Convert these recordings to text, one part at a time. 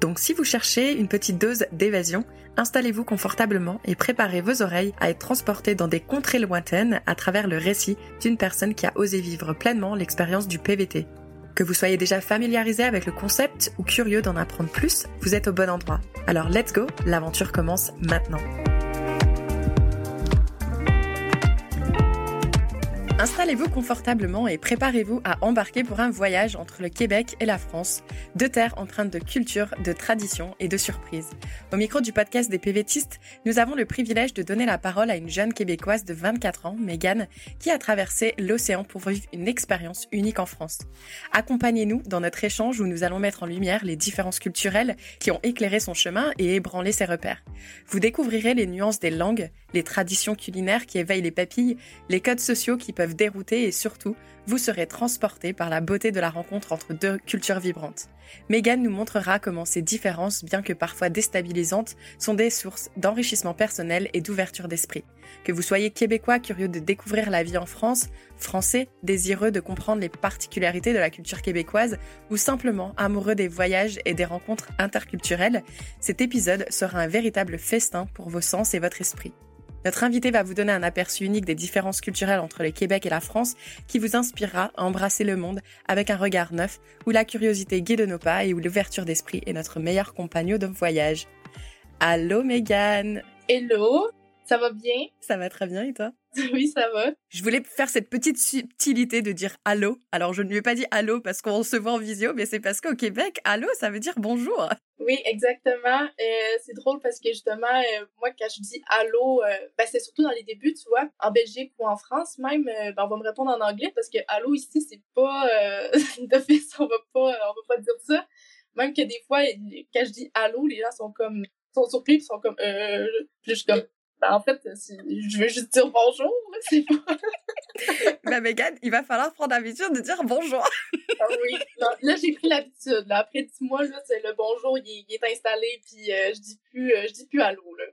Donc si vous cherchez une petite dose d'évasion, installez-vous confortablement et préparez vos oreilles à être transportés dans des contrées lointaines à travers le récit d'une personne qui a osé vivre pleinement l'expérience du PVT. Que vous soyez déjà familiarisé avec le concept ou curieux d'en apprendre plus, vous êtes au bon endroit. Alors let's go, l'aventure commence maintenant. Installez-vous confortablement et préparez-vous à embarquer pour un voyage entre le Québec et la France, deux terres empreintes de culture, de tradition et de surprises. Au micro du podcast des PVTistes, nous avons le privilège de donner la parole à une jeune québécoise de 24 ans, Megan, qui a traversé l'océan pour vivre une expérience unique en France. Accompagnez-nous dans notre échange où nous allons mettre en lumière les différences culturelles qui ont éclairé son chemin et ébranlé ses repères. Vous découvrirez les nuances des langues, les traditions culinaires qui éveillent les papilles, les codes sociaux qui peuvent dérouter et surtout, vous serez transporté par la beauté de la rencontre entre deux cultures vibrantes. Megan nous montrera comment ces différences, bien que parfois déstabilisantes, sont des sources d'enrichissement personnel et d'ouverture d'esprit. Que vous soyez québécois curieux de découvrir la vie en France, français désireux de comprendre les particularités de la culture québécoise ou simplement amoureux des voyages et des rencontres interculturelles, cet épisode sera un véritable festin pour vos sens et votre esprit. Notre invité va vous donner un aperçu unique des différences culturelles entre le Québec et la France qui vous inspirera à embrasser le monde avec un regard neuf où la curiosité guide nos pas et où l'ouverture d'esprit est notre meilleur compagnon de voyage. Allô Megan Hello, ça va bien? Ça va très bien et toi? Oui, ça va. Je voulais faire cette petite subtilité de dire allô. Alors, je ne lui ai pas dit allô parce qu'on se voit en visio, mais c'est parce qu'au Québec, allô, ça veut dire bonjour. Oui, exactement. Euh, c'est drôle parce que justement, euh, moi, quand je dis allô, euh, ben, c'est surtout dans les débuts, tu vois. En Belgique ou en France même, ben, on va me répondre en anglais parce que allô ici, c'est pas d'office, on va pas, on va pas dire ça. Même que des fois, quand je dis allô, les gens sont comme, sont surpris, ils sont comme, euh, puis je suis comme, ben, en fait, je veux juste dire bonjour, c'est pas... ben, Megan, il va falloir prendre l'habitude de dire bonjour. ah oui. là, j'ai pris l'habitude. Après dix mois, là, c'est le bonjour, il, est installé, puis euh, je dis plus, euh, je dis plus allô, là.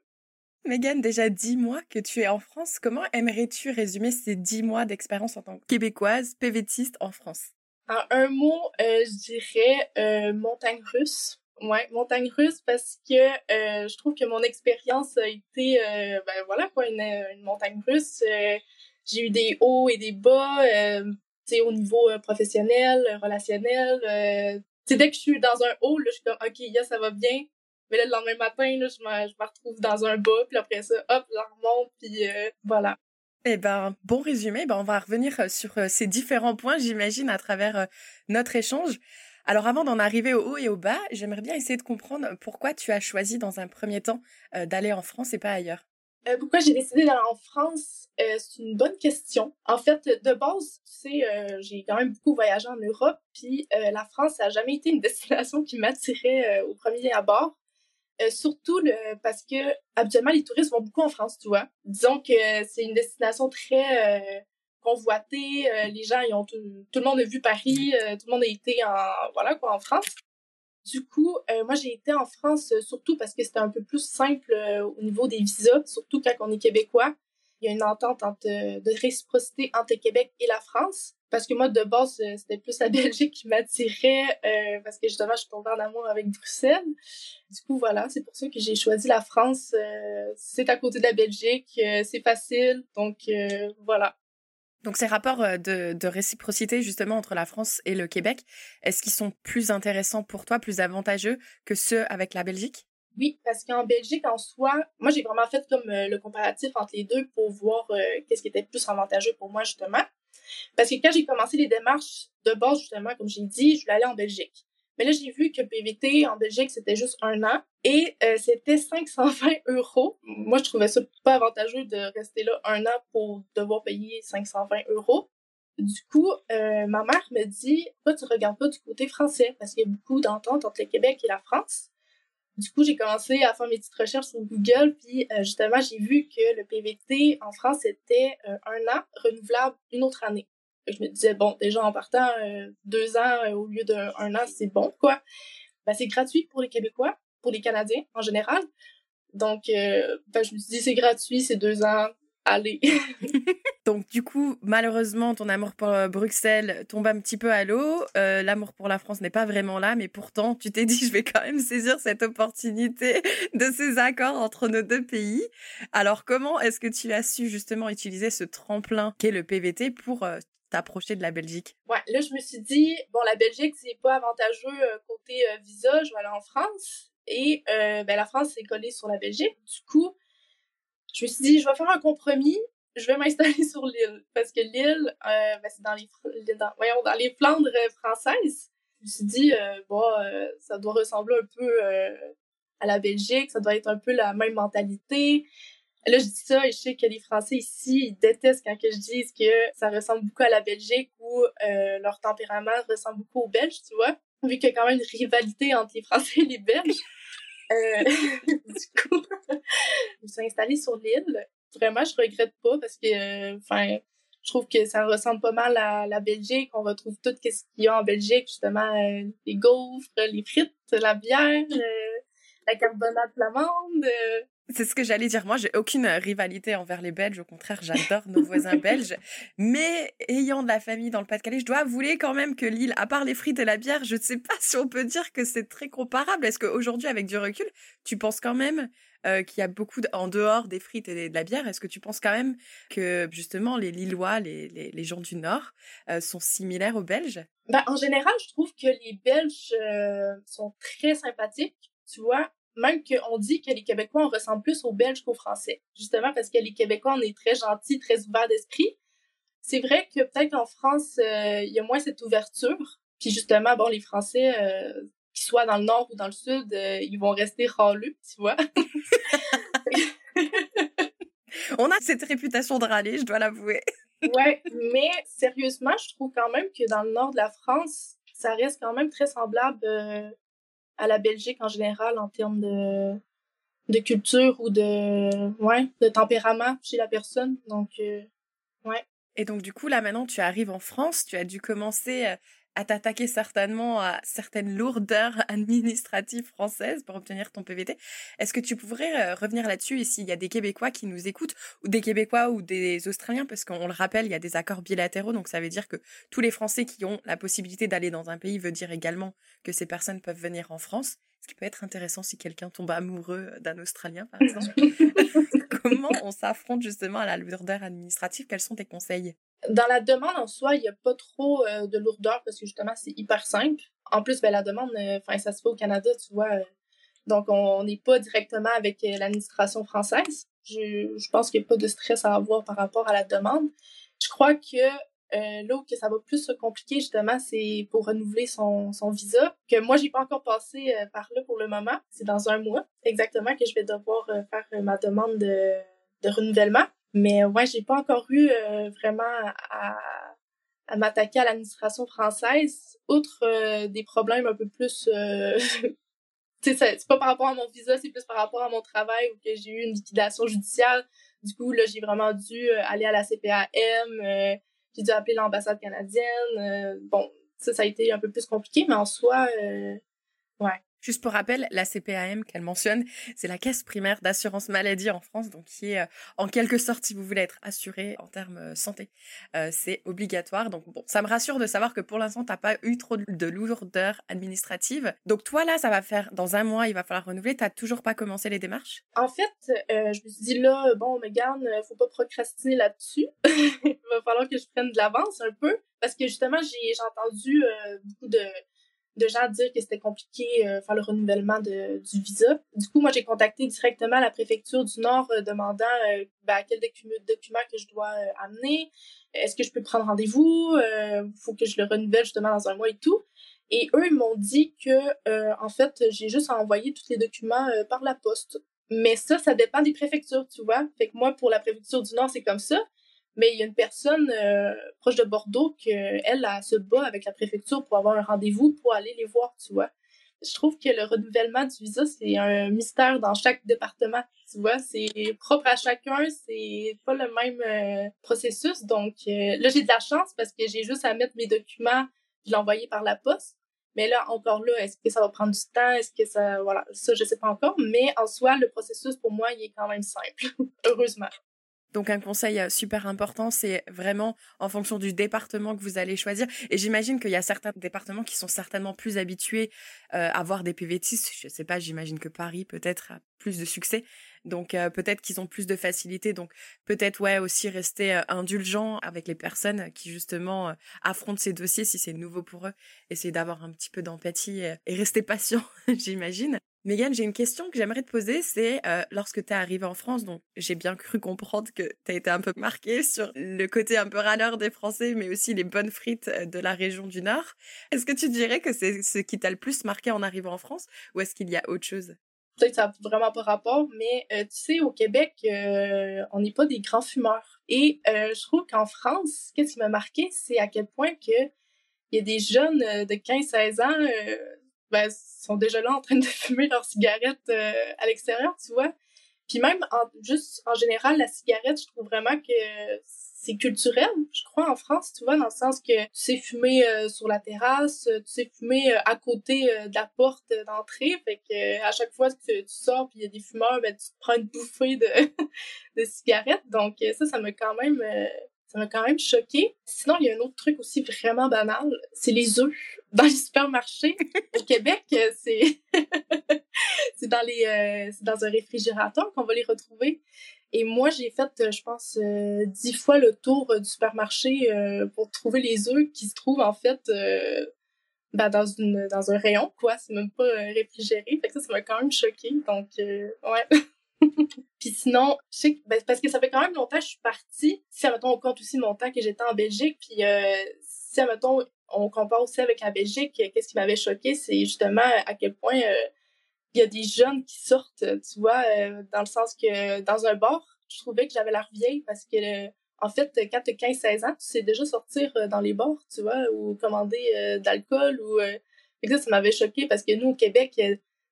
Megan, déjà dix mois que tu es en France. Comment aimerais-tu résumer ces dix mois d'expérience en tant que québécoise, PVTiste en France? En un mot, euh, je dirais montagne russe. Ouais, montagne russe parce que euh, je trouve que mon expérience a été euh, ben voilà quoi une, une montagne russe. Euh, j'ai eu des hauts et des bas, tu au niveau professionnel, relationnel. tu dès que je suis dans un haut, là, je suis comme ok, yeah, ça va bien. Mais là le lendemain matin, là, je me, je me retrouve dans un bas, puis après ça, hop, je remonte, puis voilà. Eh ben, bon résumé. Ben, on va revenir sur ces différents points, j'imagine, à travers notre échange. Alors avant d'en arriver au haut et au bas, j'aimerais bien essayer de comprendre pourquoi tu as choisi dans un premier temps euh, d'aller en France et pas ailleurs. Euh, pourquoi j'ai décidé d'aller en France euh, C'est une bonne question. En fait, de base, tu sais, j'ai quand même beaucoup voyagé en Europe, puis la France, n'a jamais été une destination qui m'attirait au premier abord. surtout parce que habituellement les touristes vont beaucoup en France, tu vois. Disons que c'est une destination très convoité. Euh, les gens, ils ont tout, tout, le monde a vu Paris, euh, tout le monde a été en, voilà, quoi, en France. Du coup, euh, moi, j'ai été en France surtout parce que c'était un peu plus simple au niveau des visas, surtout quand on est québécois. Il y a une entente de réciprocité entre Québec et la France. Parce que moi, de base, c'était plus la Belgique qui m'attirait parce que justement, je suis tombée en amour avec Bruxelles. Du coup, voilà, c'est pour ça que j'ai choisi la France. c'est à côté de la Belgique, c'est facile. Donc, voilà. Donc ces rapports euh, de, réciprocité justement entre la France et le Québec, est-ce qu'ils sont plus intéressants pour toi, plus avantageux que ceux avec la Belgique? Oui, parce qu'en Belgique en soi, moi j'ai vraiment fait comme euh, le comparatif entre les deux pour voir euh, qu'est-ce qui était plus avantageux pour moi justement. Parce que quand j'ai commencé les démarches de base justement, comme j'ai dit, je voulais aller en Belgique. Mais là, j'ai vu que PVT en Belgique, c'était juste un an et euh, c'était 520 euros. Moi, je trouvais ça pas avantageux de rester là un an pour devoir payer 520 euros. Du coup, euh, ma mère me dit pourquoi tu regardes pas du côté français parce qu'il y a beaucoup d'ententes entre le Québec et la France. Du coup, j'ai commencé à faire mes petites recherches sur Google, puis justement, j'ai vu que le PVT en France était un an renouvelable une autre année. Je me disais, bon, déjà en partant deux ans au lieu d'un an, c'est bon, quoi. Ben, c'est gratuit pour les Québécois, pour les Canadiens en général. Donc, ben, je me suis dit, c'est gratuit, c'est deux ans, allez. Donc du coup, malheureusement, ton amour pour euh, Bruxelles tombe un petit peu à l'eau. Euh, l'amour pour la France n'est pas vraiment là, mais pourtant, tu t'es dit, je vais quand même saisir cette opportunité de ces accords entre nos deux pays. Alors comment est-ce que tu as su justement utiliser ce tremplin qu'est le PVT pour euh, t'approcher de la Belgique? Ouais, là, je me suis dit, bon, la Belgique, c'est pas avantageux côté visa, je vais aller en France. Et ben, la France est collée sur la Belgique. Du coup, je me suis dit, je vais faire un compromis, je vais m'installer sur l'île. Parce que l'île, euh, ben, c'est dans les, dans, voyons, dans les Flandres françaises. Je me suis dit, euh, bon, euh, ça doit ressembler un peu à la Belgique, ça doit être un peu la même mentalité. Là, je dis ça et je sais que les Français ici, ils détestent quand que je dise que ça ressemble beaucoup à la Belgique ou leur tempérament ressemble beaucoup aux Belges, tu vois. Vu qu'il y a quand même une rivalité entre les Français et les Belges. Euh, du coup, je me suis installée sur l'île. Vraiment, je regrette pas parce que, enfin, je trouve que ça ressemble pas mal à la Belgique. On retrouve tout ce qu'il y a en Belgique, justement, euh, les gaufres, les frites, la bière, euh, la carbonate flamande. C'est ce que j'allais dire. Moi, j'ai aucune rivalité envers les Belges. Au contraire, j'adore nos voisins belges. Mais ayant de la famille dans le Pas-de-Calais, je dois avouer quand même que l'île, à part les frites et la bière, je ne sais pas si on peut dire que c'est très comparable. Est-ce qu'aujourd'hui, avec du recul, tu penses quand même euh, qu'il y a beaucoup en dehors des frites et de la bière Est-ce que tu penses quand même que justement les Lillois, les, les, gens du Nord, euh, sont similaires aux Belges? Ben, En général, je trouve que les Belges euh, sont très sympathiques. Tu vois, même qu'on dit que les Québécois, on ressemble plus aux Belges qu'aux Français. Justement parce que les Québécois, on est très gentils, très ouverts d'esprit. C'est vrai que peut-être qu'en France, euh, il y a moins cette ouverture. Puis justement, bon, les Français, euh, qu'ils soient dans le nord ou dans le sud, euh, ils vont rester râleux, tu vois. on a cette réputation de râler, je dois l'avouer. ouais, mais sérieusement, je trouve quand même que dans le nord de la France, ça reste quand même très semblable à la Belgique en général en termes de, de culture ou de, ouais, de tempérament chez la personne. Donc, euh, ouais. Et donc, du coup, là, maintenant, tu arrives en France, tu as dû commencer euh, à t'attaquer certainement à certaines lourdeurs administratives françaises pour obtenir ton PVT. Est-ce que tu pourrais euh, revenir là-dessus et s'il y a des Québécois qui nous écoutent, ou des Québécois ou des Australiens, parce qu'on le rappelle, il y a des accords bilatéraux, donc ça veut dire que tous les Français qui ont la possibilité d'aller dans un pays veut dire également que ces personnes peuvent venir en France. Ce qui peut être intéressant si quelqu'un tombe amoureux d'un Australien, par exemple. Comment on s'affronte justement à la lourdeur administrative? Quels sont tes conseils? Dans la demande en soi, il n'y a pas trop euh, de lourdeur parce que justement, c'est hyper simple. En plus, ben, la demande, euh, enfin, ça se fait au Canada, tu vois. Euh, donc, on n'est pas directement avec l'administration française. Je, pense qu'il n'y a pas de stress à avoir par rapport à la demande. Je crois que là où que ça va plus se compliquer, justement, c'est pour renouveler son, son visa, que moi, j'ai pas encore passé par là pour le moment. C'est dans un mois exactement que je vais devoir faire ma demande de, de renouvellement. Mais ouais, j'ai pas encore eu euh, vraiment à, à m'attaquer à l'administration française, outre euh, des problèmes un peu plus... Euh, c'est pas par rapport à mon visa, c'est plus par rapport à mon travail où que j'ai eu une liquidation judiciaire. Du coup, là, j'ai vraiment dû aller à la CPAM, j'ai dû appeler l'ambassade canadienne. bon, ça, ça a été un peu plus compliqué, mais en soi, ouais. Juste pour rappel, la CPAM qu'elle mentionne, c'est la caisse primaire d'assurance maladie en France, donc qui est euh, en quelque sorte, si vous voulez être assuré en termes euh, santé, euh, c'est obligatoire. Donc bon, ça me rassure de savoir que pour l'instant, t'as pas eu trop de lourdeur administrative. Donc toi là, ça va faire dans un mois, il va falloir renouveler. T'as toujours pas commencé les démarches? En fait, je me suis dit là, bon, Megan, faut pas procrastiner là-dessus. il va falloir que je prenne de l'avance un peu parce que justement, j'ai entendu beaucoup de de gens dire que c'était compliqué euh, faire le renouvellement de, du visa. Du coup, moi, j'ai contacté directement la préfecture du Nord euh, demandant euh, ben, quel document que je dois euh, amener. Est-ce que je peux prendre rendez-vous? Faut que je le renouvelle justement dans un mois et tout. Et eux, ils m'ont dit que, en fait, j'ai juste à envoyer tous les documents par la poste. Mais ça, ça dépend des préfectures, tu vois. Fait que moi, pour la préfecture du Nord, c'est comme ça. Mais il y a une personne euh, proche de Bordeaux que elle, se bat avec la préfecture pour avoir un rendez-vous pour aller les voir, tu vois. je trouve que le renouvellement du visa, c'est un mystère dans chaque département. Tu vois, c'est propre à chacun, c'est pas le même euh, processus. Donc euh, là, j'ai de la chance parce que j'ai juste à mettre mes documents, je l'envoyer par la poste. Mais là, encore là, est-ce que ça va prendre du temps? Est-ce que ça, voilà, ça, je sais pas encore. Mais en soi, le processus, pour moi, il est quand même simple. Heureusement. Donc un conseil euh, super important, c'est vraiment en fonction du département que vous allez choisir. Et j'imagine qu'il y a certains départements qui sont certainement plus habitués euh, à avoir des PVTistes. Je sais pas, j'imagine que Paris peut-être a plus de succès. Donc euh, peut-être qu'ils ont plus de facilité. Donc peut-être ouais aussi rester indulgent avec les personnes qui justement affrontent ces dossiers si c'est nouveau pour eux. Essayer d'avoir un petit peu d'empathie et rester patient, j'imagine. Megan, j'ai une question que j'aimerais te poser, c'est euh, lorsque tu es arrivée en France, donc j'ai bien cru comprendre que tu as été un peu marquée sur le côté un peu râleur des Français, mais aussi les bonnes frites euh, de la région du Nord. Est-ce que tu dirais que c'est ce qui t'a le plus marqué en arrivant en France ou est-ce qu'il y a autre chose? Peut-être ça n'a vraiment pas rapport, mais euh, tu sais, au Québec, on n'est pas des grands fumeurs. Et je trouve qu'en France, qu'est-ce qui m'a marqué, c'est à quel point que il y a des jeunes de 15-16 ans ben, sont déjà là en train de fumer leurs cigarettes euh, à l'extérieur, tu vois. Puis même, en, juste en général, la cigarette, je trouve vraiment que c'est culturel, je crois, en France, tu vois, dans le sens que tu sais fumer euh, sur la terrasse, tu sais fumer euh, à côté de la porte d'entrée, fait que à chaque fois que tu sors puis il y a des fumeurs, ben tu te prends une bouffée de, de cigarettes. Donc ça, ça m'a quand même ça m'a quand même choqué. Sinon, il y a un autre truc aussi vraiment banal, c'est les œufs dans les supermarchés. Au Québec, c'est c'est dans les euh, dans un réfrigérateur qu'on va les retrouver. Et moi, j'ai fait, je pense, euh, dix fois le tour du supermarché euh, pour trouver les œufs qui se trouvent en fait ben, dans une dans un rayon, quoi. C'est même pas réfrigéré. Ça, ça m'a quand même choqué. Donc, ouais. puis sinon, je sais que, ben, parce que ça fait quand même longtemps que je suis partie. Si, admettons, on compte aussi mon temps que j'étais en Belgique, puis euh, si, admettons, on compare aussi avec la Belgique, qu'est-ce qui m'avait choqué, c'est justement à quel point euh, il y a des jeunes qui sortent, tu vois, euh, dans le sens que dans un bar, je trouvais que j'avais l'air vieille parce que, en fait, quand tu as 15-16 ans, tu sais déjà sortir dans les bars, tu vois, ou commander d'alcool, ou... ça, ça m'avait choqué parce que nous, au Québec,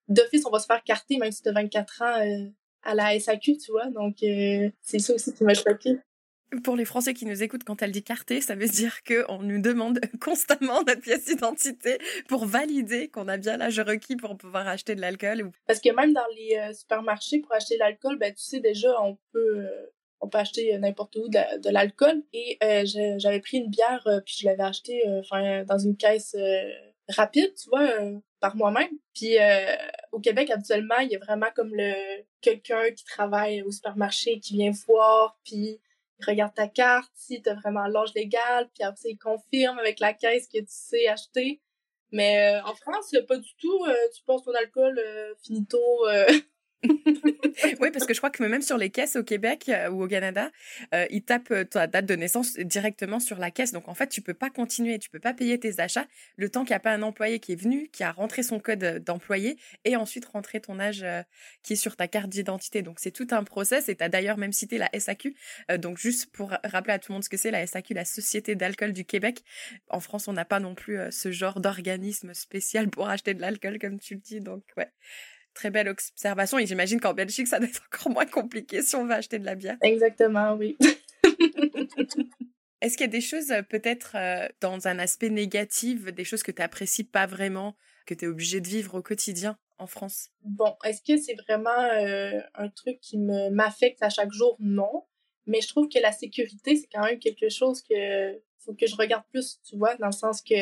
d'office, on va se faire carter même si tu as 24 ans à la SAQ, tu vois. Donc, euh, c'est ça aussi qui m'a choqué. Pour les Français qui nous écoutent, quand elle dit carté, ça veut dire qu'on nous demande constamment notre pièce d'identité pour valider qu'on a bien l'âge requis pour pouvoir acheter de l'alcool. Parce que même dans les euh, supermarchés, pour acheter de l'alcool, ben, tu sais, déjà, on peut, euh, on peut acheter n'importe où de, l'alcool. Et j'avais pris une bière, puis je l'avais acheté dans une caisse rapide, tu vois, par moi-même. Puis euh, au Québec, habituellement, il y a vraiment comme le quelqu'un qui travaille au supermarché qui vient voir, puis il regarde ta carte, si tu as vraiment l'âge légal, puis après, il confirme avec la caisse que tu sais acheter. Mais euh, en France, pas du tout. Euh, tu passes ton alcool finito oui, parce que je crois que même sur les caisses au Québec euh, ou au Canada, euh, ils tapent euh, ta date de naissance directement sur la caisse. Donc en fait, tu peux pas continuer, tu peux pas payer tes achats le temps qu'il n'y a pas un employé qui est venu, qui a rentré son code d'employé et ensuite rentré ton âge qui est sur ta carte d'identité. Donc c'est tout un process et tu as d'ailleurs même cité la SAQ. donc juste pour rappeler à tout le monde ce que c'est la SAQ, la Société d'alcool du Québec. En France, on n'a pas non plus ce genre d'organisme spécial pour acheter de l'alcool comme tu le dis. Donc ouais très belle observation. Et j'imagine qu'en Belgique, ça doit être encore moins compliqué si on veut acheter de la bière. Exactement, oui. Est-ce qu'il y a des choses, euh, peut-être euh, dans un aspect négatif, des choses que tu n'apprécies pas vraiment, que tu es obligé de vivre au quotidien en France? Bon, est-ce que c'est vraiment euh, un truc qui m'affecte à chaque jour? Non. Mais je trouve que la sécurité, c'est quand même quelque chose que faut que je regarde plus, tu vois, dans le sens que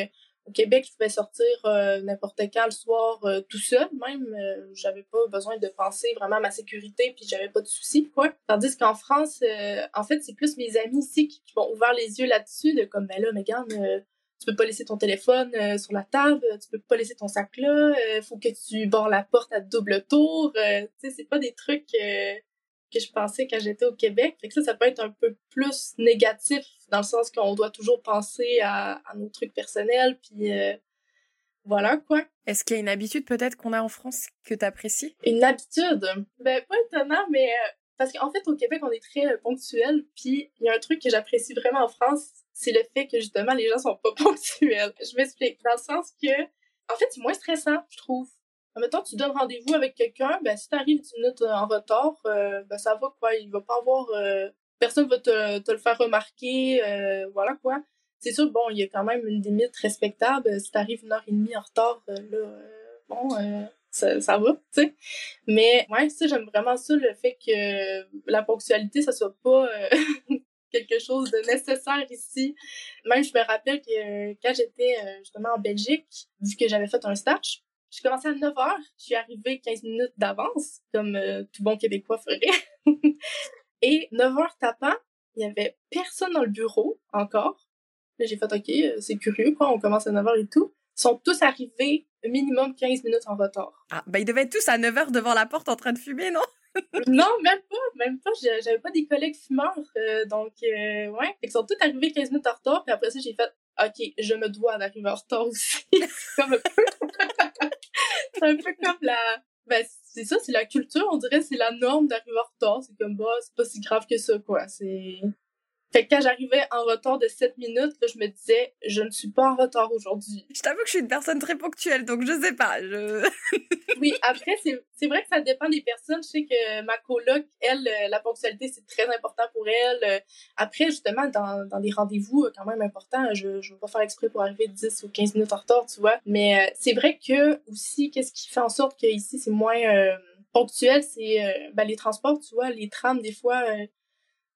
au Québec, je pouvais sortir euh, n'importe quel soir euh, tout seul, même. Euh, j'avais pas besoin de penser vraiment à ma sécurité, puis j'avais pas de soucis, quoi. Tandis qu'en France, en fait, c'est plus mes amis ici qui, m'ont ouvert les yeux là-dessus, de comme, ben là, Megan, tu peux pas laisser ton téléphone sur la table, tu peux pas laisser ton sac là, faut que tu barres la porte à double tour. tu sais, c'est pas des trucs que je pensais quand j'étais au Québec. Fait que ça, ça peut être un peu plus négatif dans le sens qu'on doit toujours penser à, à nos trucs personnels, puis euh, voilà quoi. Est-ce qu'il y a une habitude peut-être qu'on a en France que tu apprécies? Une habitude? Ben, pas étonnant, mais euh, parce qu'en fait, au Québec, on est très euh, ponctuel, puis il y a un truc que j'apprécie vraiment en France, c'est le fait que justement, les gens sont pas ponctuels. Je m'explique, dans le sens que, en fait, c'est moins stressant, je trouve Mettons, tu donnes rendez-vous avec quelqu'un, ben, si t'arrives 10 minutes en retard, ben, ça va, quoi. Il va pas avoir, personne va te, le faire remarquer, voilà, quoi. C'est sûr, bon, il y a quand même une limite respectable. Si t'arrives une heure et demie en retard, là, bon, ça, ça va, tu sais. Mais ouais, ça, j'aime vraiment ça, le fait que la ponctualité, ça soit pas quelque chose de nécessaire ici. Même, je me rappelle que quand j'étais euh, justement en Belgique, vu que j'avais fait un stage, je commençais à 9 h, je suis arrivée 15 minutes d'avance, comme euh, tout bon Québécois ferait. Et 9 h tapant, il y avait personne dans le bureau encore. Là, j'ai fait OK, euh, c'est curieux quoi, on commence à 9 h et tout. Ils sont tous arrivés minimum 15 minutes en retard. Ah, ben ils devaient être tous à 9 h devant la porte en train de fumer, non? Non, même pas, même pas. J'avais pas des collègues fumeurs, euh, donc euh, ouais. Ils sont tous arrivés 15 minutes en retard, puis après ça, j'ai fait OK, je me dois d'arriver en retard aussi. c'est comme un peu... c'est un peu comme la... Ben, c'est ça, c'est la culture, on dirait, c'est la norme d'arriver en retard. C'est comme, bah, c'est pas si grave que ça, quoi. C'est... Fait que quand j'arrivais en retard de 7 minutes, là, je me disais, je ne suis pas en retard aujourd'hui. Je t'avoue que je suis une personne très ponctuelle, donc je sais pas. Je... oui, après, c'est vrai que ça dépend des personnes. Je sais que ma coloc, elle, euh, la ponctualité, c'est très important pour elle. Euh, après, justement, dans, dans des rendez-vous euh, quand même importants, je ne vais pas faire exprès pour arriver 10 ou 15 minutes en retard, tu vois. Mais c'est vrai que aussi, qu'est-ce qui fait en sorte qu'ici, c'est moins... ponctuel, c'est ben, les transports, tu vois, les trams, des fois,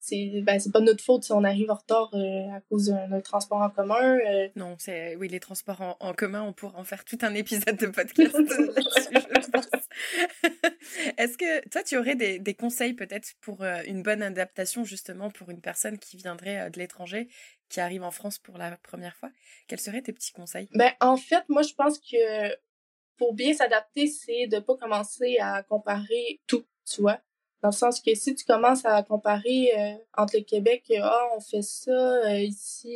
c'est ben, c'est pas notre faute si on arrive en retard euh, à cause d'un transport en commun. Euh. Non, c'est oui les transports en, commun, on pourrait en faire tout un épisode de podcast. Est-ce que toi tu aurais des, des conseils peut-être pour euh, une bonne adaptation justement pour une personne qui viendrait de l'étranger, qui arrive en France pour la première fois? Quels seraient tes petits conseils? Ben en fait, moi je pense que pour bien s'adapter, c'est de pas commencer à comparer tout, tu vois? Dans le sens que si tu commences à comparer euh, entre le Québec, euh, ah, on fait ça, euh, ici,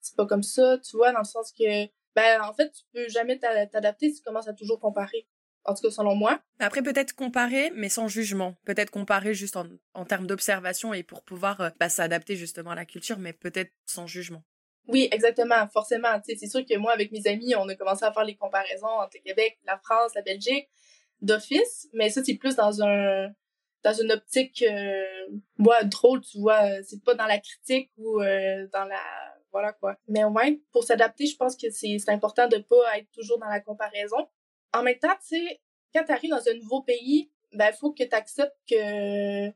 c'est pas comme ça, tu vois, dans le sens que, ben, en fait, tu peux jamais t'adapter si tu commences à toujours comparer. En tout cas, selon moi. Après, peut-être comparer, mais sans jugement. Peut-être comparer juste en, en termes d'observation et pour pouvoir bah, s'adapter justement à la culture, mais peut-être sans jugement. Oui, exactement, forcément. C'est sûr que moi, avec mes amis, on a commencé à faire les comparaisons entre le Québec, la France, la Belgique, d'office, mais ça, c'est plus dans un dans une optique euh, drôle tu vois c'est pas dans la critique ou euh, dans la voilà quoi. Mais ouais pour s'adapter je pense que c'est important de pas être toujours dans la comparaison. En même temps tu sais quand tu arrives dans un nouveau pays ben faut que tu acceptes que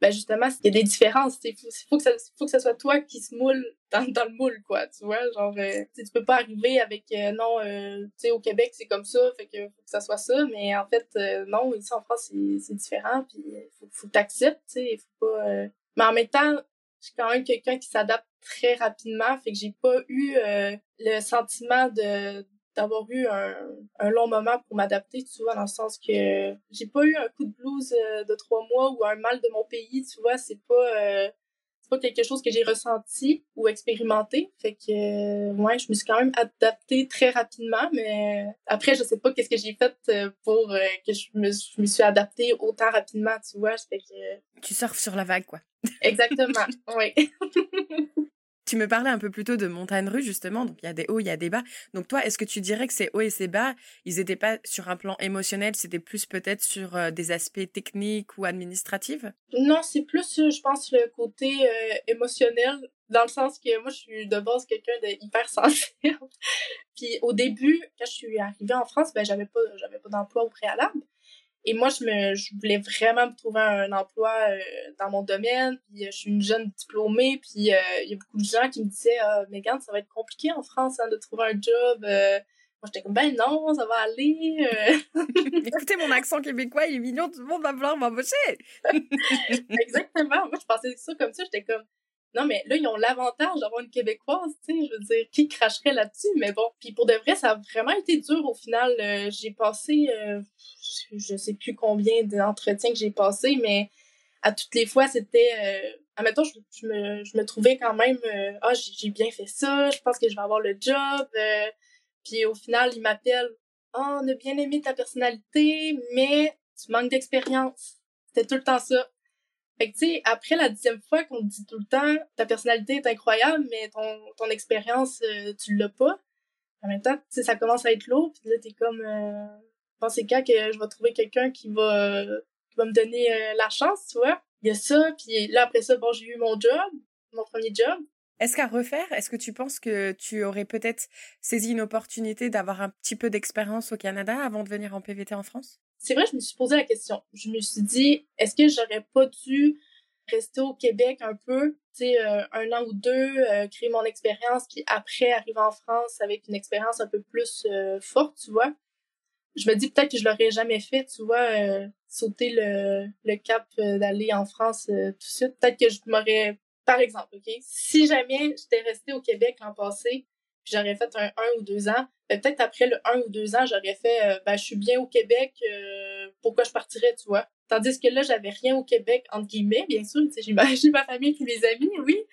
ben justement, il y a des différences. Il faut, faut, que ça, faut que ça soit toi qui se moule dans, dans le moule, quoi. Tu vois, genre, euh, tu peux pas arriver avec euh, non, euh, tu sais, au Québec, c'est comme ça, fait que faut que ça soit ça. Mais en fait, euh, non, ici en France, c'est différent, puis faut, faut que t'acceptes, tu sais, faut pas. Mais en même temps, je suis quand même quelqu'un qui s'adapte très rapidement, fait que j'ai pas eu le sentiment de d'avoir eu un, un, long moment pour m'adapter, tu vois, dans le sens que j'ai pas eu un coup de blues euh, de trois mois ou un mal de mon pays, tu vois, c'est pas euh, c'est pas quelque chose que j'ai ressenti ou expérimenté. Fait que euh, ouais, je me suis quand même adaptée très rapidement, mais après je sais pas qu'est-ce que j'ai fait pour que je me, je me suis adaptée autant rapidement, tu vois, fait que tu surfes sur la vague quoi. Exactement, oui. Tu me parlais un peu plus tôt de montagne rue, justement. Donc, il y a des hauts, il y a des bas. Donc, toi, est-ce que tu dirais que ces hauts et ces bas, ils n'étaient pas sur un plan émotionnel, c'était plus peut-être sur euh, des aspects techniques ou administratifs? Non, c'est plus, je pense, le côté euh, émotionnel, dans le sens que moi, je suis de base quelqu'un de hyper sensible. Puis, au début, quand je suis arrivée en France, ben, j'avais pas, j'avais pas d'emploi au préalable. Et moi, je me, je voulais vraiment me trouver un emploi euh, dans mon domaine. Puis, euh, je suis une jeune diplômée. Puis, euh, il y a beaucoup de gens qui me disaient, ah, Megan, ça va être compliqué en France hein, de trouver un job. moi, j'étais comme, ben non, ça va aller. Écoutez, mon accent québécois, il est mignon, tout le monde va vouloir m'embaucher. Exactement. Moi, je pensais ça comme ça. J'étais comme, non, mais là, ils ont l'avantage d'avoir une Québécoise, tu sais, je veux dire, qui cracherait là-dessus? Mais bon, puis pour de vrai, ça a vraiment été dur au final. Euh, j'ai passé, euh, je sais plus combien d'entretiens que j'ai passé, mais à toutes les fois, c'était... Euh, admettons, je, je, me, trouvais quand même, euh, ah, j'ai bien fait ça, je pense que je vais avoir le job. puis au final, ils m'appellent, ah, on a bien aimé ta personnalité, mais tu manques d'expérience. C'était tout le temps ça. Fait que, tu sais, après la dixième fois qu'on te dit tout le temps, ta personnalité est incroyable, mais ton, ton expérience, euh, tu l'as pas. En même temps, tu sais, ça commence à être lourd, puis là, t'es comme, euh, pense c'est quand que je vais trouver quelqu'un qui va, qui va me donner la chance, tu vois. Il y a ça, puis là, après ça, bon, j'ai eu mon job, mon premier job. Est-ce qu'à refaire, est-ce que tu penses que tu aurais peut-être saisi une opportunité d'avoir un petit peu d'expérience au Canada avant de venir en PVT en France? C'est vrai, je me suis posé la question. Je me suis dit, est-ce que j'aurais pas dû rester au Québec un peu, tu sais, euh, un an ou deux, euh, créer mon expérience, puis après arriver en France avec une expérience un peu plus euh, forte, tu vois? Je me dis peut-être que je l'aurais jamais fait, tu vois, sauter le, le cap d'aller en France tout de suite. Peut-être que je m'aurais par exemple, OK? Si jamais j'étais restée au Québec l'an passé, j'aurais fait un 1 ou deux ans, ben, peut-être après le 1 ou deux ans, j'aurais fait euh, ben, je suis bien au Québec, euh, pourquoi je partirais, tu vois? Tandis que là, j'avais rien au Québec, entre guillemets, bien sûr, j'ai ma, famille et mes amis, oui,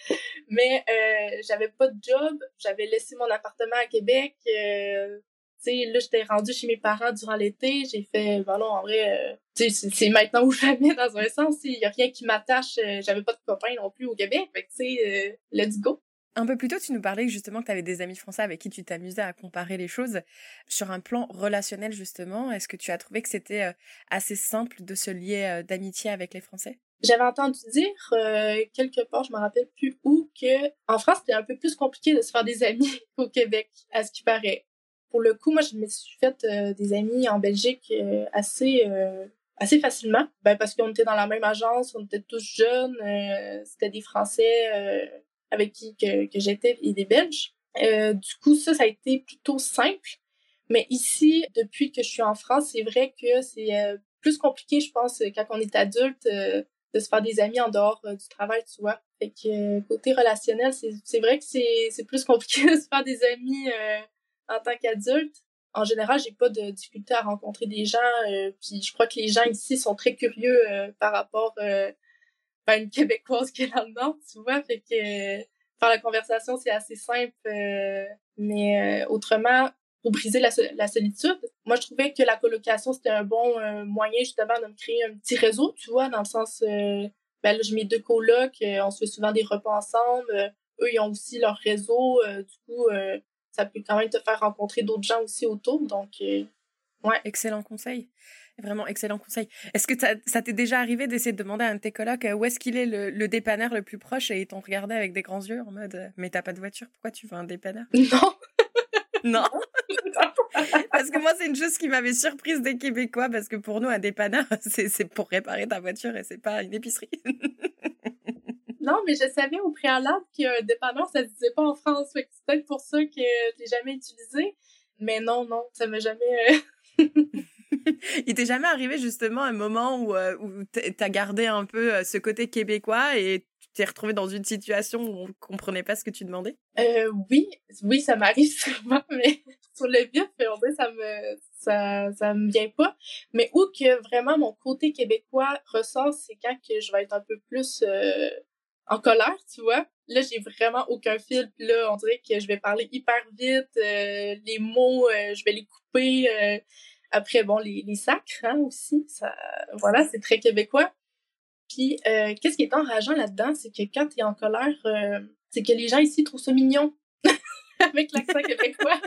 mais euh, j'avais pas de job, j'avais laissé mon appartement à Québec, euh, sais, là, j'étais rendue chez mes parents durant l'été. J'ai fait, ben en vrai, tu sais, c'est maintenant ou jamais dans un sens. Il y a rien qui m'attache. J'avais pas de copains non plus au Québec. Fait que, tu sais, let's go. Un peu plus tôt, tu nous parlais justement que tu avais des amis français avec qui tu t'amusais à comparer les choses. Sur un plan relationnel, justement, est-ce que tu as trouvé que c'était assez simple de se lier d'amitié avec les Français? J'avais entendu dire quelque part, je me rappelle plus où, que en France c'était un peu plus compliqué de se faire des amis qu'au Québec, à ce qui paraît pour le coup, moi, je me suis fait euh, des amis en Belgique euh, assez euh, assez facilement, ben, parce qu'on était dans la même agence, on était tous jeunes, c'était des Français avec qui que, que j'étais et des Belges. du coup, ça, ça a été plutôt simple. Mais ici, depuis que je suis en France, c'est vrai que c'est plus compliqué, je pense, quand on est adulte, de se faire des amis en dehors du travail, tu vois. Fait que côté relationnel, c'est vrai que c'est plus compliqué de se faire des amis en tant qu'adulte, en général, j'ai pas de difficulté à rencontrer des gens. Euh, puis je crois que les gens ici sont très curieux euh, par rapport euh, à une Québécoise qui est dans le Nord, tu vois. Fait que faire la conversation, c'est assez simple. mais autrement, pour briser la, la, solitude, moi, je trouvais que la colocation, c'était un bon moyen justement de me créer un petit réseau, tu vois, dans le sens... ben là, j'ai mes deux colocs, on se fait souvent des repas ensemble. eux, ils ont aussi leur réseau. du coup ça peut quand même te faire rencontrer d'autres gens aussi autour. Donc, euh, ouais. Excellent conseil. Vraiment excellent conseil. Est-ce que ça, t'est déjà arrivé d'essayer de demander à un de tes colocs euh, où est-ce qu'il est le, le, dépanneur le plus proche et ils t'ont regardé avec des grands yeux en mode euh, mais t'as pas de voiture, pourquoi tu veux un dépanneur? Non. non. parce que moi c'est une chose qui m'avait surprise des Québécois parce que pour nous un dépanneur c'est pour réparer ta voiture et c'est pas une épicerie. Non, mais je savais au préalable qu'un dépanneur, ça se disait pas en France. c'est peut-être pour ça que je l'ai jamais utilisé. Mais non, non, ça m'a jamais... Il t'est jamais arrivé justement un moment où, euh, où t'as gardé un peu euh, ce côté québécois et tu t'es retrouvé dans une situation où on comprenait pas ce que tu demandais? Euh, oui, oui, ça m'arrive souvent, mais sur le vif, ça me, ça, ça me vient pas. Mais où que vraiment mon côté québécois ressort, c'est quand que je vais être un peu plus en colère, tu vois. Là, j'ai vraiment aucun fil. Là, on dirait que je vais parler hyper vite. Les mots, je vais les couper. Euh. après, bon, les, les sacres hein, aussi. Ça, voilà, c'est très québécois. Puis, qu'est-ce qui est enrageant là-dedans, c'est que quand tu es en colère, c'est que les gens ici trouvent ça mignon. avec l'accent québécois.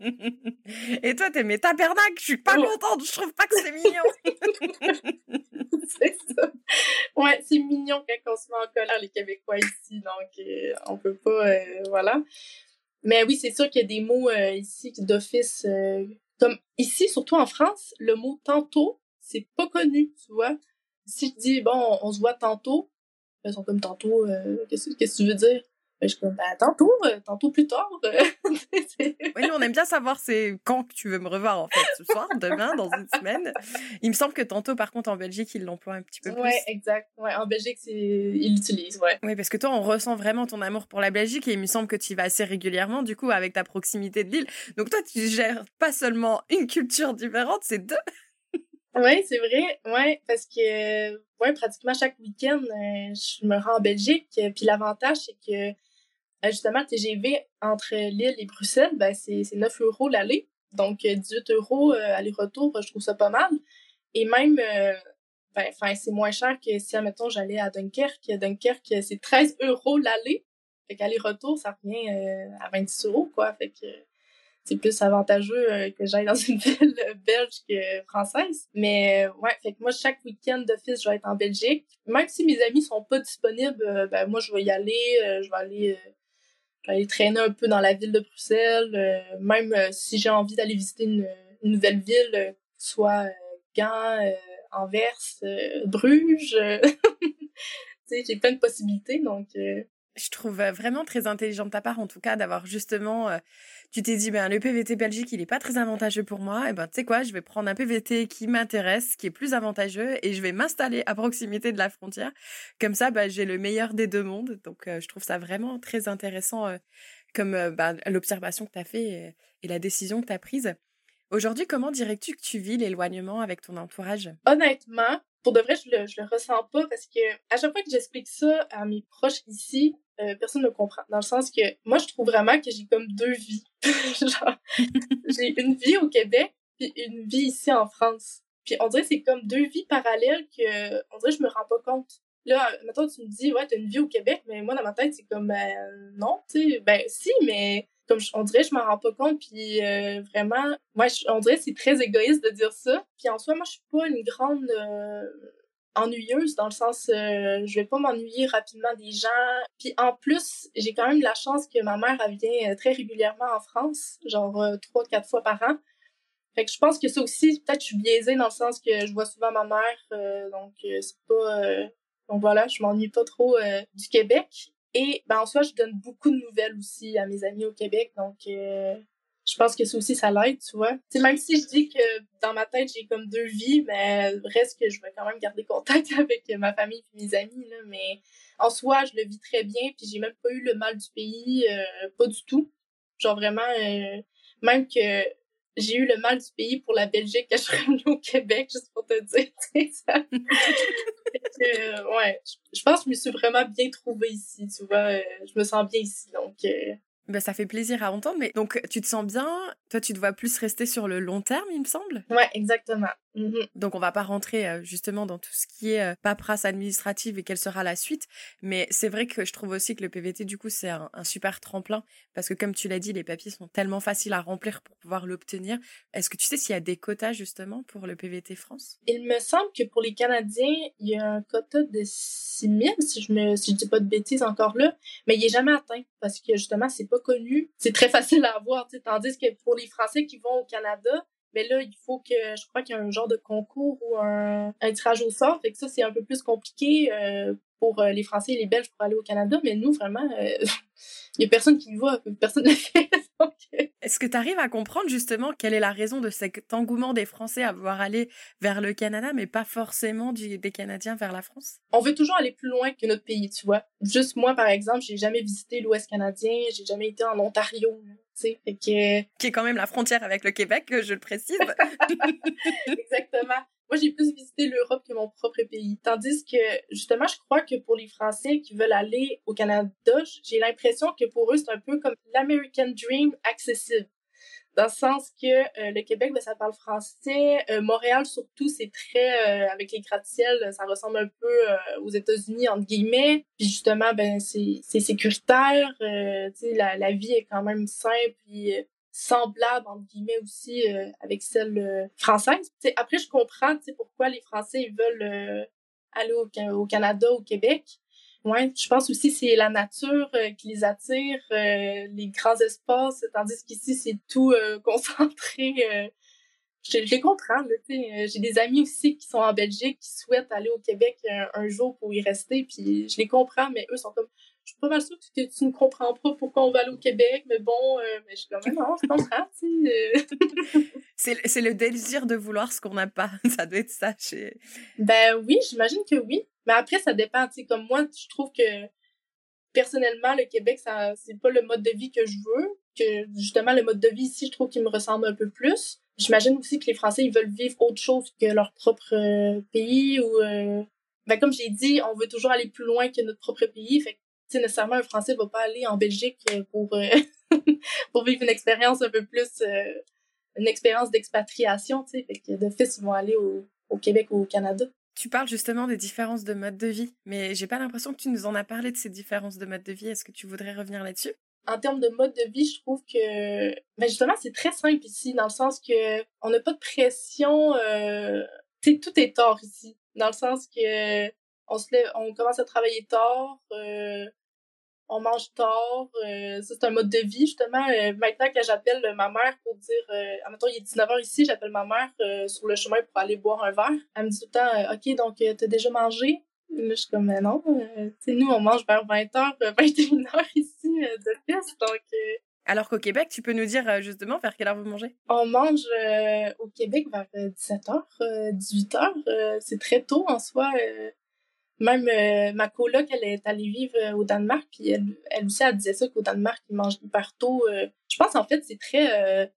Et toi, t'es mais tabernacle, je suis pas oh. contente, je trouve pas que c'est mignon. c'est ça. Ouais, c'est mignon quand on se met en colère, les Québécois ici, donc euh, on peut pas, euh, voilà. Mais oui, c'est sûr qu'il y a des mots euh, ici d'office, comme ici, surtout en France, le mot tantôt, c'est pas connu, tu vois. Si je dis, bon, on, se voit tantôt, ils sont comme tantôt, qu'est-ce que tu veux dire? Je suis comme, bah, tantôt, euh, tantôt plus tard. oui, on aime bien savoir c'est quand que tu veux me revoir, en fait, ce soir, demain, dans une semaine. Il me semble que tantôt, par contre, en Belgique, ils l'emploient un petit peu plus. Ouais, exact. Ouais, en Belgique, ils l'utilisent, ouais. Oui, parce que toi, on ressent vraiment ton amour pour la Belgique et il me semble que tu y vas assez régulièrement, du coup, avec ta proximité de l'île. Donc toi, tu gères pas seulement une culture différente, c'est deux. Oui, c'est vrai. Ouais, parce que ouais, pratiquement chaque week-end, euh, je me rends en Belgique. Puis l'avantage, c'est que euh, justement, le TGV entre Lille et Bruxelles, ben, c'est 9 euros l'aller. Donc, 18 euh, euros euh, aller-retour, je trouve ça pas mal. Et même, ben, c'est moins cher que si, admettons, j'allais à Dunkerque. Dunkerque, c'est 13 euros l'aller. Fait qu'aller-retour, ça revient à 26 euros, quoi. Fait que c'est plus avantageux que j'aille dans une ville belge que française. Mais ouais, fait que moi, chaque week-end d'office, je vais être en Belgique. Même si mes amis sont pas disponibles, ben moi, je vais y aller. je vais aller aller traîner un peu dans la ville de Bruxelles, même si j'ai envie d'aller visiter une, nouvelle ville, soit Gand, Anvers, Bruges. j'ai plein de possibilités, donc... Euh, je trouve euh, vraiment très intelligent de ta part, en tout cas, d'avoir justement... Euh, tu t'es dit, ben, le PVT Belgique, il n'est pas très avantageux pour moi. Et ben, tu sais quoi, je vais prendre un PVT qui m'intéresse, qui est plus avantageux, et je vais m'installer à proximité de la frontière. Comme ça, ben, j'ai le meilleur des deux mondes. Donc, je trouve ça vraiment très intéressant comme ben, l'observation que tu as fait et, et la décision que tu as prise. Aujourd'hui, comment dirais-tu que tu vis l'éloignement avec ton entourage? Honnêtement, pour de vrai, je le, je le ressens pas parce que à chaque fois que j'explique ça à mes proches ici, euh, personne ne comprend. Dans le sens que moi, je trouve vraiment que j'ai comme deux vies. Genre, j'ai une vie au Québec puis une vie ici en France. Puis on dirait que c'est comme deux vies parallèles que on dirait que je me rends pas compte. Là, maintenant tu me dis ouais, t'as une vie au Québec, mais moi dans ma tête c'est comme ben non, tu sais, ben si, mais comme on dirait je m'en rends pas compte puis euh, vraiment moi on dirait c'est très égoïste de dire ça. Puis en soi moi je suis pas une grande euh, ennuyeuse dans le sens euh, je vais pas m'ennuyer rapidement des gens. Puis en plus j'ai quand même la chance que ma mère elle vient très régulièrement en France genre trois quatre fois par an. Fait que je pense que ça aussi peut-être je suis biaisée dans le sens que je vois souvent ma mère donc c'est pas donc voilà je m'ennuie pas trop du Québec et ben, en soi, je donne beaucoup de nouvelles aussi à mes amis au Québec. Donc, euh, je pense que ça aussi, ça l'aide, tu vois. T'sais, même si je dis que dans ma tête, j'ai comme deux vies, mais reste que je vais quand même garder contact avec ma famille et mes amis. Là, mais en soi, je le vis très bien. Puis j'ai même pas eu le mal du pays, euh, pas du tout. Genre vraiment, euh, même que j'ai eu le mal du pays pour la Belgique quand je suis revenue au Québec, juste pour te dire. Ça. ouais, je pense que je me suis vraiment bien trouvée ici, tu vois. Euh, je me sens bien ici, donc... Euh, ben, ça fait plaisir à entendre, mais donc tu te sens bien, toi tu dois plus rester sur le long terme, il me semble? Ouais, exactement. Mm-hmm. Donc on va pas rentrer euh, justement dans tout ce qui est euh, paperasse administrative et quelle sera la suite, mais c'est vrai que je trouve aussi que le PVT du coup c'est un, super tremplin. Parce que comme tu l'as dit, les papiers sont tellement faciles à remplir pour pouvoir l'obtenir. Est-ce que tu sais s'il y a des quotas justement pour le PVT France? Il me semble que pour les Canadiens, il y a un quota de 6 000 si je me si je dis pas de bêtises encore là, mais il est jamais atteint parce que justement c'est pas connu, c'est très facile à avoir, tandis que pour les Français qui vont au Canada, mais là, il faut que, je crois qu'il y a un genre de concours ou un, un tirage au sort. Fait que ça, c'est un peu plus compliqué euh, pour euh, les Français et les Belges pour aller au Canada. Mais nous, vraiment, euh, il y a personne qui y va, personne ne le fait. Est-ce que tu arrives à comprendre justement quelle est la raison de cet engouement des Français à vouloir aller vers le Canada, mais pas forcément du, des Canadiens vers la France? On veut toujours aller plus loin que notre pays, tu vois. Juste moi, par exemple, j'ai jamais visité l'Ouest canadien, j'ai jamais été en Ontario. Fait que... Qui est quand même la frontière avec le Québec, je le précise. Exactement. Moi, j'ai plus visité l'Europe que mon propre pays. Tandis que, justement, je crois que pour les Français qui veulent aller au Canada, j'ai l'impression que pour eux, c'est un peu comme l'American Dream accessible dans le sens que euh, le Québec, ben, ça parle français. Euh, Montréal, surtout, c'est très, euh, avec les gratte-ciel, ça ressemble un peu aux États-Unis, entre guillemets. Puis justement, ben, c'est sécuritaire. la, la vie est quand même simple et semblable, entre guillemets, aussi avec celle française. T'sais, après, je comprends pourquoi les Français ils veulent aller au, au Canada, au Québec. Ouais, je pense aussi c'est la nature euh, qui les attire, euh, les grands espaces, tandis qu'ici c'est tout euh, concentré. je, je, les comprends, j'ai des amis aussi qui sont en Belgique qui souhaitent aller au Québec un, jour pour y rester, puis je les comprends, mais eux sont comme, je suis pas mal sûre que tu, ne comprends pas pourquoi on va aller au Québec, mais bon, mais je suis comme, non, je comprends, c'est, c'est le désir de vouloir ce qu'on n'a pas, ça doit être ça chez... Ben oui, j'imagine que oui. Mais après, ça dépend. Tu sais, comme moi, je trouve que personnellement, le Québec, ça, c'est pas le mode de vie que je veux. Que justement, le mode de vie ici, je trouve qu'il me ressemble un peu plus. J'imagine aussi que les Français, ils veulent vivre autre chose que leur propre euh, pays ou. Euh... Ben, comme j'ai dit, on veut toujours aller plus loin que notre propre pays. Fait que, nécessairement, un Français va pas aller en Belgique euh, pour, pour vivre une expérience un peu plus. une expérience d'expatriation, tu sais. Fait que de fils, ils vont aller au, au Québec ou au Canada. Tu parles justement des différences de mode de vie, mais j'ai pas l'impression que tu nous en as parlé de ces différences de mode de vie. Est-ce que tu voudrais revenir là-dessus? En termes de mode de vie, je trouve que ben justement c'est très simple ici dans le sens que on n'a pas de pression euh, tout est tard ici dans le sens que on se lève, on commence à travailler tard, euh, on mange tard, euh, ça c'est un mode de vie justement. Euh, maintenant que j'appelle ma mère pour dire, euh, admettons il est 19h ici, j'appelle ma mère euh, sur le chemin pour aller boire un verre. Elle me dit tout le temps, ok donc t'as déjà mangé? Là, je suis comme, mais non, tu nous on mange vers 20h, 21h ici de donc alors qu'au Québec, tu peux nous dire justement vers quelle heure vous mangez? On mange au Québec vers 17h, euh, 18h. c'est très tôt en soi. Même ma coloc, elle est allée vivre au Danemark, puis elle, elle aussi, elle disait ça qu'au Danemark, ils mangent hyper tôt. je pense en fait, c'est très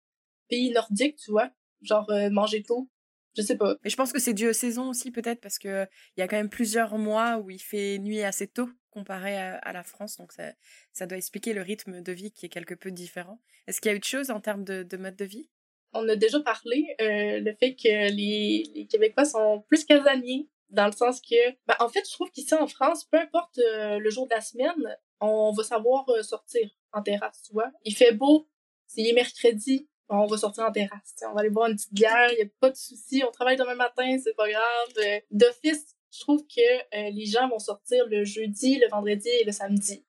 pays nordique, tu vois. Genre manger tôt. Je sais pas. Mais je pense que c'est dû aux saisons aussi, peut-être, parce que il y a quand même plusieurs mois où il fait nuit assez tôt comparé à, la France, donc ça, ça doit expliquer le rythme de vie qui est quelque peu différent. Est-ce qu'il y a autre chose en termes de, de mode de vie? On a déjà parlé, euh, le fait que les, les Québécois sont plus casaniers, dans le sens que, ben, en fait, je trouve qu'ici en France, peu importe euh, le jour de la semaine, on va savoir euh, sortir en terrasse, tu vois. Il fait beau, c'est mercredi, on va sortir en terrasse, on va aller boire une petite bière, il y a pas de souci, on travaille demain matin, c'est pas grave. D'office, je trouve que euh, les gens vont sortir le jeudi, le vendredi et le samedi.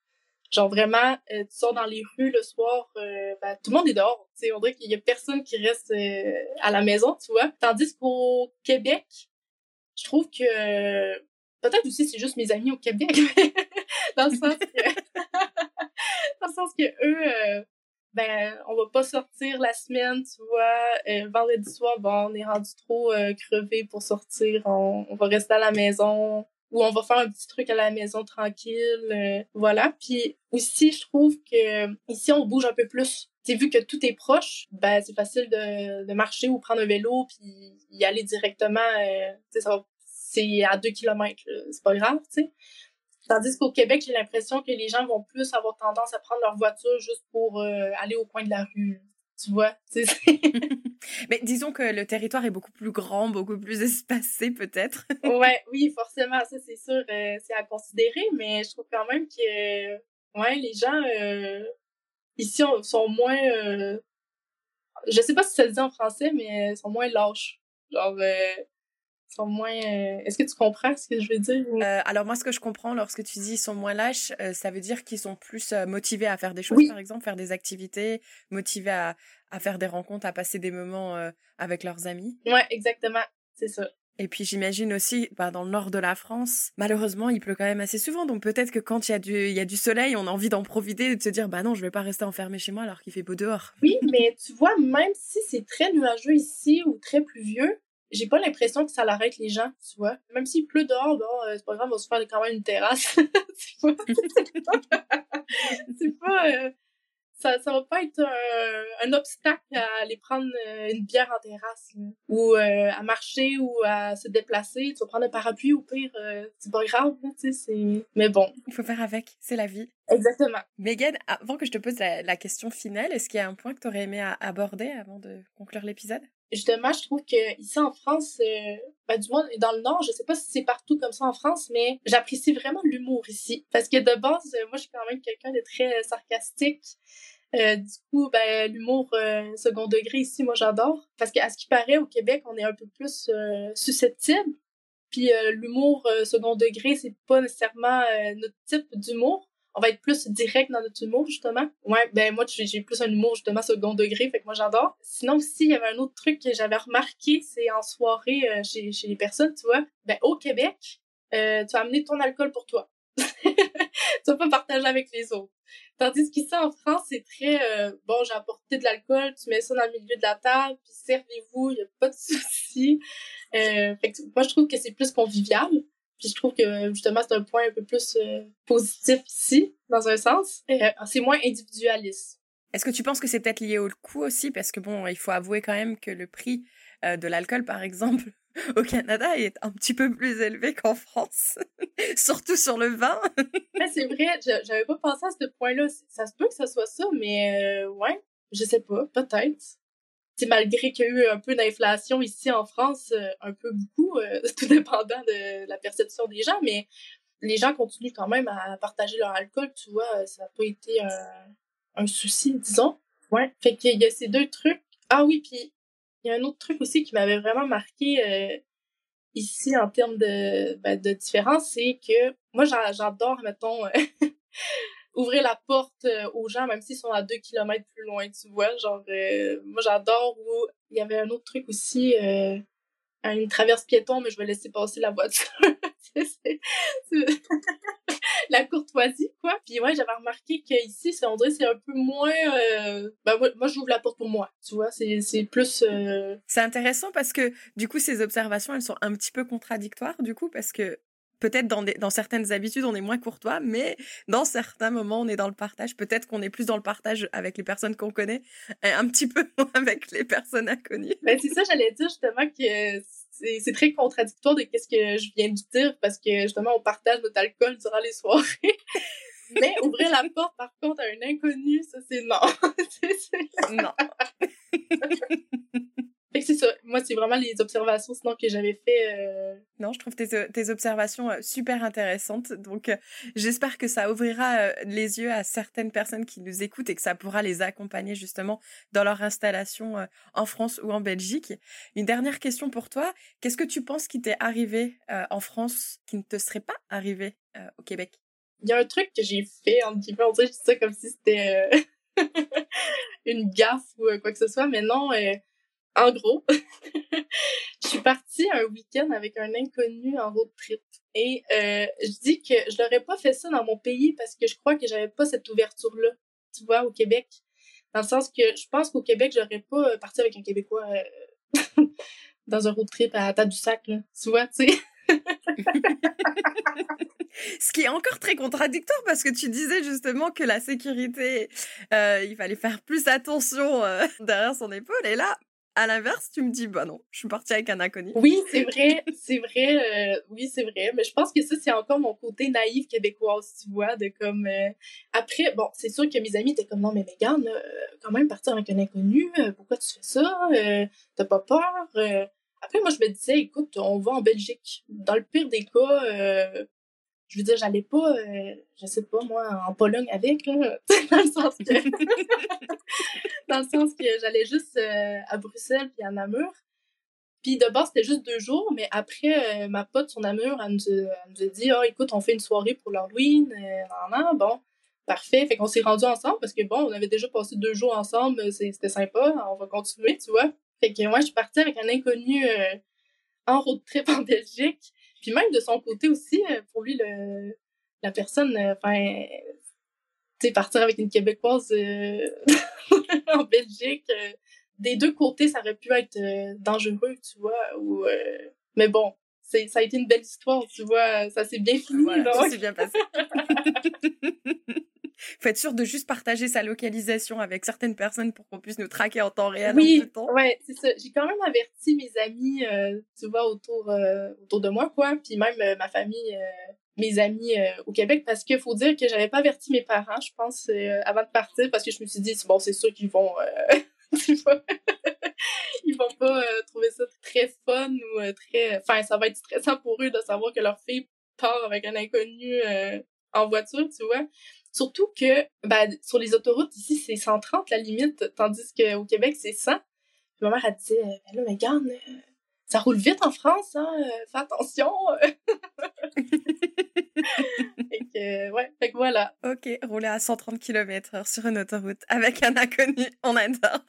Genre vraiment, euh, tu sors dans les rues le soir, euh, ben, tout le monde est dehors. sais on dirait qu'il y a personne qui reste à la maison, tu vois. Tandis qu'au Québec, je trouve que peut-être aussi c'est juste mes amis au Québec, dans le sens que dans le sens que eux ben on va pas sortir la semaine, tu vois. Euh, vendredi soir, bon, on est rendu trop euh, crevé pour sortir. On, va rester à la maison ou on va faire un petit truc à la maison tranquille. Euh, voilà. Puis aussi, je trouve que ici, on bouge un peu plus. Tu vu que tout est proche, ben c'est facile de, marcher ou prendre un vélo puis y aller directement. c'est à deux kilomètres, c'est pas grave, tu sais. Tandis qu'au Québec, j'ai l'impression que les gens vont plus avoir tendance à prendre leur voiture juste pour euh, aller au coin de la rue. Tu vois? Mais disons que le territoire est beaucoup plus grand, beaucoup plus espacé peut-être. ouais, oui, forcément, ça c'est sûr, euh, c'est à considérer, mais je trouve quand même que ouais, les gens euh, ici sont moins je sais pas si ça se dit en français, mais sont moins lâches. Genre sont moins. Euh, est-ce que tu comprends ce que je veux dire euh, Alors moi, ce que je comprends lorsque tu dis ils sont moins lâches, euh, ça veut dire qu'ils sont plus motivés à faire des choses, par exemple, faire des activités, motivés à, à faire des rencontres, à passer des moments avec leurs amis. Ouais, exactement, c'est ça. Et puis j'imagine aussi, bah, dans le nord de la France, malheureusement, il pleut quand même assez souvent. Donc peut-être que quand il y a du, il y a du soleil, on a envie d'en profiter et de se dire, bah non, je vais pas rester enfermé chez moi alors qu'il fait beau dehors. Oui, mais tu vois, même si c'est très nuageux ici ou très pluvieux, j'ai pas l'impression que ça l'arrête les gens, tu vois. Même s'il pleut dehors, bon, euh, c'est pas grave, on va se faire quand même une terrasse. c'est pas... c'est pas... Euh, ça, ça va pas être un, un, obstacle à aller prendre euh, une bière en terrasse, ou à marcher, ou à se déplacer. Tu vas prendre un parapluie, ou pire, c'est pas grave, tu sais, c'est... Mais bon. Il faut faire avec, c'est la vie. Exactement. Megan, avant que je te pose la, la question finale, est-ce qu'il y a un point que tu aurais aimé aborder avant de conclure l'épisode? Justement, je trouve que ici en France, euh, ben, du moins dans le Nord, je sais pas si c'est partout comme ça en France, mais j'apprécie vraiment l'humour ici. Parce que de base, euh, moi, je suis quand même quelqu'un de très sarcastique. Euh, du coup, ben, l'humour second degré ici, moi, j'adore. Parce qu'à ce qui paraît, au Québec, on est un peu plus susceptible. Puis l'humour second degré, c'est pas nécessairement notre type d'humour on va être plus direct dans notre humour, justement. Ouais, ben moi, j'ai plus un humour, justement, second degré, fait que moi, j'adore. Sinon, aussi, il y avait un autre truc que j'avais remarqué, c'est en soirée euh, chez, les personnes, tu vois. Ben, au Québec, euh, tu vas amener ton alcool pour toi. tu vas pas partager avec les autres. Tandis qu'ici, en France, c'est très, euh, bon, j'ai apporté de l'alcool, tu mets ça dans le milieu de la table, puis servez-vous, il y a pas de souci. fait que moi, je trouve que c'est plus convivial. Puis je trouve que justement c'est un point un peu plus euh, positif ici, dans un sens. Euh, c'est moins individualiste. Est-ce que tu penses que c'est peut-être lié au coût aussi? Parce que bon, il faut avouer quand même que le prix euh, de l'alcool, par exemple, au Canada est un petit peu plus élevé qu'en France, surtout sur le vin. c'est vrai, j'avais pas pensé à ce point-là. Ça se peut que ça soit ça, mais ouais, je sais pas, peut-être malgré qu'il y a eu un peu d'inflation ici en France, euh, un peu beaucoup, euh, tout dépendant de la perception des gens, mais les gens continuent quand même à partager leur alcool, tu vois, ça n'a pas été un, un souci, disons. Ouais. Fait qu'il y a ces deux trucs. Ah oui, puis il y a un autre truc aussi qui m'avait vraiment marqué euh, ici en termes de, ben, de différence, c'est que moi, j'adore, mettons, ouvrir la porte euh, aux gens, même s'ils sont à deux kilomètres plus loin, tu vois. Genre, euh, moi, j'adore où il y avait un autre truc aussi, une traverse piéton, mais je vais laisser passer la voiture. la courtoisie, quoi. Puis ouais, j'avais remarqué qu'ici, on dirait c'est un peu moins... Euh... Ben, moi, moi j'ouvre la porte pour moi, tu vois. C'est plus... Euh... C'est intéressant parce que, du coup, ces observations, elles sont un petit peu contradictoires, du coup, parce que peut-être dans, dans certaines habitudes, on est moins courtois, mais dans certains moments, on est dans le partage. Peut-être qu'on est plus dans le partage avec les personnes qu'on connaît et un petit peu moins avec les personnes inconnues. Ben, c'est ça, j'allais dire justement que c'est très contradictoire de ce que je viens de dire parce que justement, on partage notre alcool durant les soirées. Mais ouvrir la porte, par contre, à un inconnu, ça, c'est non. non. C'est ça. Moi, c'est vraiment les observations sinon que j'avais fait. Euh, non, je trouve tes, tes observations euh, super intéressantes. Donc, euh, j'espère que ça ouvrira les yeux à certaines personnes qui nous écoutent et que ça pourra les accompagner justement dans leur installation en France ou en Belgique. Une dernière question pour toi. Qu'est-ce que tu penses qui t'est arrivé en France qui ne te serait pas arrivé au Québec? Il y a un truc que j'ai fait, en guillemets, on dirait ça comme si c'était une gaffe ou quoi que ce soit, mais non, en gros, je suis partie un week-end avec un inconnu en road trip. Et euh, je dis que je n'aurais pas fait ça dans mon pays parce que je crois que j'avais pas cette ouverture-là, tu vois, au Québec. Dans le sens que je pense qu'au Québec, j'aurais pas euh, parti avec un Québécois euh, dans un road trip à Tadoussac, là. Tu vois, tu sais. Ce qui est encore très contradictoire parce que tu disais justement que la sécurité, il fallait faire plus attention derrière son épaule. Et là, à l'inverse, tu me dis, bah non, je suis partie avec un inconnu. Oui, c'est vrai, c'est vrai, euh, oui, c'est vrai. Mais je pense que ça, c'est encore mon côté naïf québécoise, tu vois, de comme... Euh, après, bon, c'est sûr que mes amis étaient comme, non, mais Megan, euh, quand même partir avec un inconnu, pourquoi tu fais ça? T'as pas peur? Après, moi, je me disais, écoute, on va en Belgique. Dans le pire des cas, je veux dire, j'allais pas, euh, je sais pas moi, en Pologne avec, là, dans le sens que, dans le sens que j'allais juste euh, à Bruxelles puis à Namur. Puis de base, c'était juste deux jours, mais après, euh, ma pote, son Namur, elle nous, a, dit, oh, écoute, on fait une soirée pour l'Halloween, euh, bon, parfait. Fait qu'on s'est rendu ensemble parce que bon, on avait déjà passé deux jours ensemble, c'était sympa, on va continuer, tu vois. Fait que moi, je suis partie avec un inconnu en road trip en Belgique. Puis même de son côté aussi, euh, pour lui, le, la personne, euh, enfin, tu sais, partir avec une Québécoise euh, en Belgique, des deux côtés, ça aurait pu être dangereux, tu vois. Ou, mais bon, c'est, ça a été une belle histoire, tu vois. Ça s'est bien fini. Voilà, ça s'est bien passé. faut être sûr de juste partager sa localisation avec certaines personnes pour qu'on puisse nous traquer en temps réel oui, en tout temps. Ouais, c'est ça. J'ai quand même averti mes amis, euh, tu vois, autour, euh, autour de moi, quoi. Puis même euh, ma famille, mes amis au Québec, parce qu'il faut dire que j'avais pas averti mes parents, je pense, avant de partir, parce que je me suis dit, bon, c'est sûr qu'ils vont, ils vont pas trouver ça très fun ou très, enfin, ça va être stressant pour eux de savoir que leur fille part avec un inconnu en voiture, tu vois. Surtout que ben, sur les autoroutes, ici, c'est 130 la limite, tandis qu'au Québec, c'est 100. Puis ma mère, a dit, ben là, mais regarde, euh, ça roule vite en France, hein, euh, fais attention. fait que, ouais, fait que voilà. Ok, rouler à 130 km/h sur une autoroute avec un inconnu, on adore.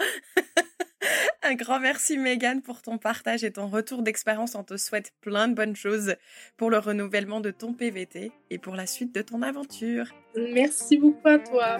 Un grand merci Megan pour ton partage et ton retour d'expérience. On te souhaite plein de bonnes choses pour le renouvellement de ton PVT et pour la suite de ton aventure. Merci beaucoup à toi.